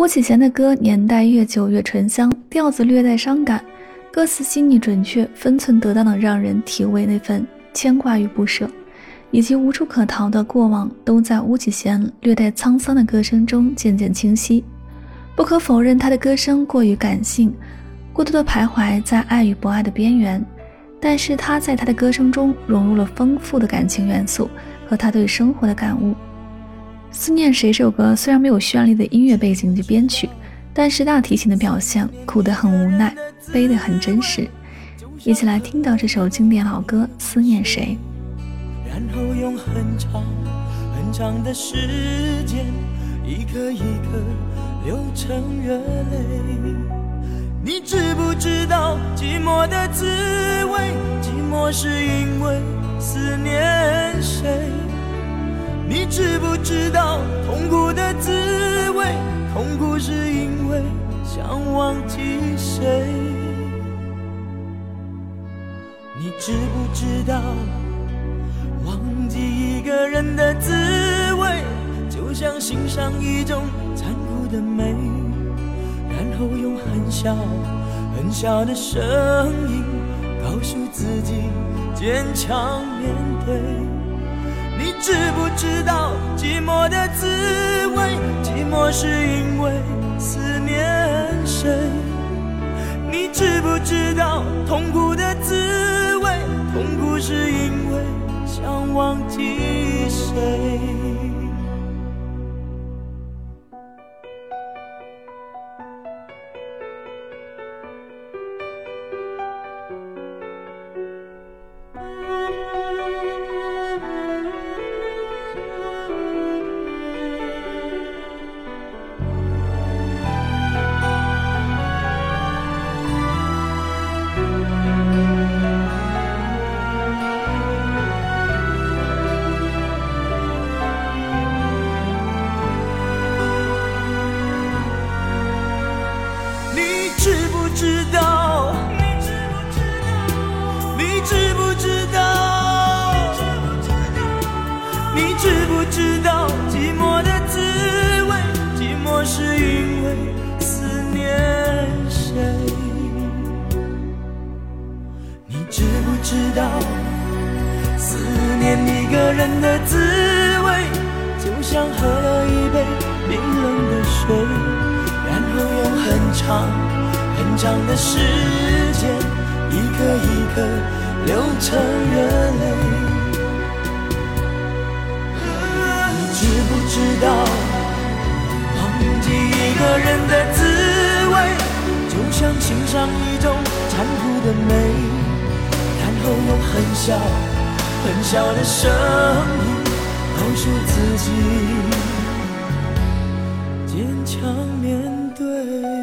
巫启贤的歌年代越久越醇香，调子略带伤感，歌词细腻准确，分寸得当的让人体味那份牵挂与不舍，以及无处可逃的过往，都在巫启贤略带沧桑的歌声中渐渐清晰。不可否认，他的歌声过于感性，过多的徘徊在爱与不爱的边缘，但是他在他的歌声中融入了丰富的感情元素和他对生活的感悟。思念谁这首歌虽然没有绚丽的音乐背景及编曲，但是大提琴的表现苦得很无奈，悲得很真实。一起来听到这首经典老歌《思念谁》。然后用很长很长的时间，一颗一颗流成热泪。你知不知道寂寞的滋味？寂寞是因为思念谁？你知不知道痛苦的滋味？痛苦是因为想忘记谁？你知不知道忘记一个人的滋味，就像欣赏一种残酷的美，后用很小很小的声音告诉自己坚强面对。你知不知道寂寞的滋味？寂寞是因为思念谁？你知不知道痛苦的滋味？痛苦是因为想忘记谁？知道你知不知道你知不知道你知不知道寂寞的滋味？寂寞是因为思念谁你知不知道思念一个人的滋长的时间一颗一颗流成热泪你知不知道忘记一个人的滋味就像欣赏一种残酷的美。然后用很小很小的声音告诉自己坚强面对。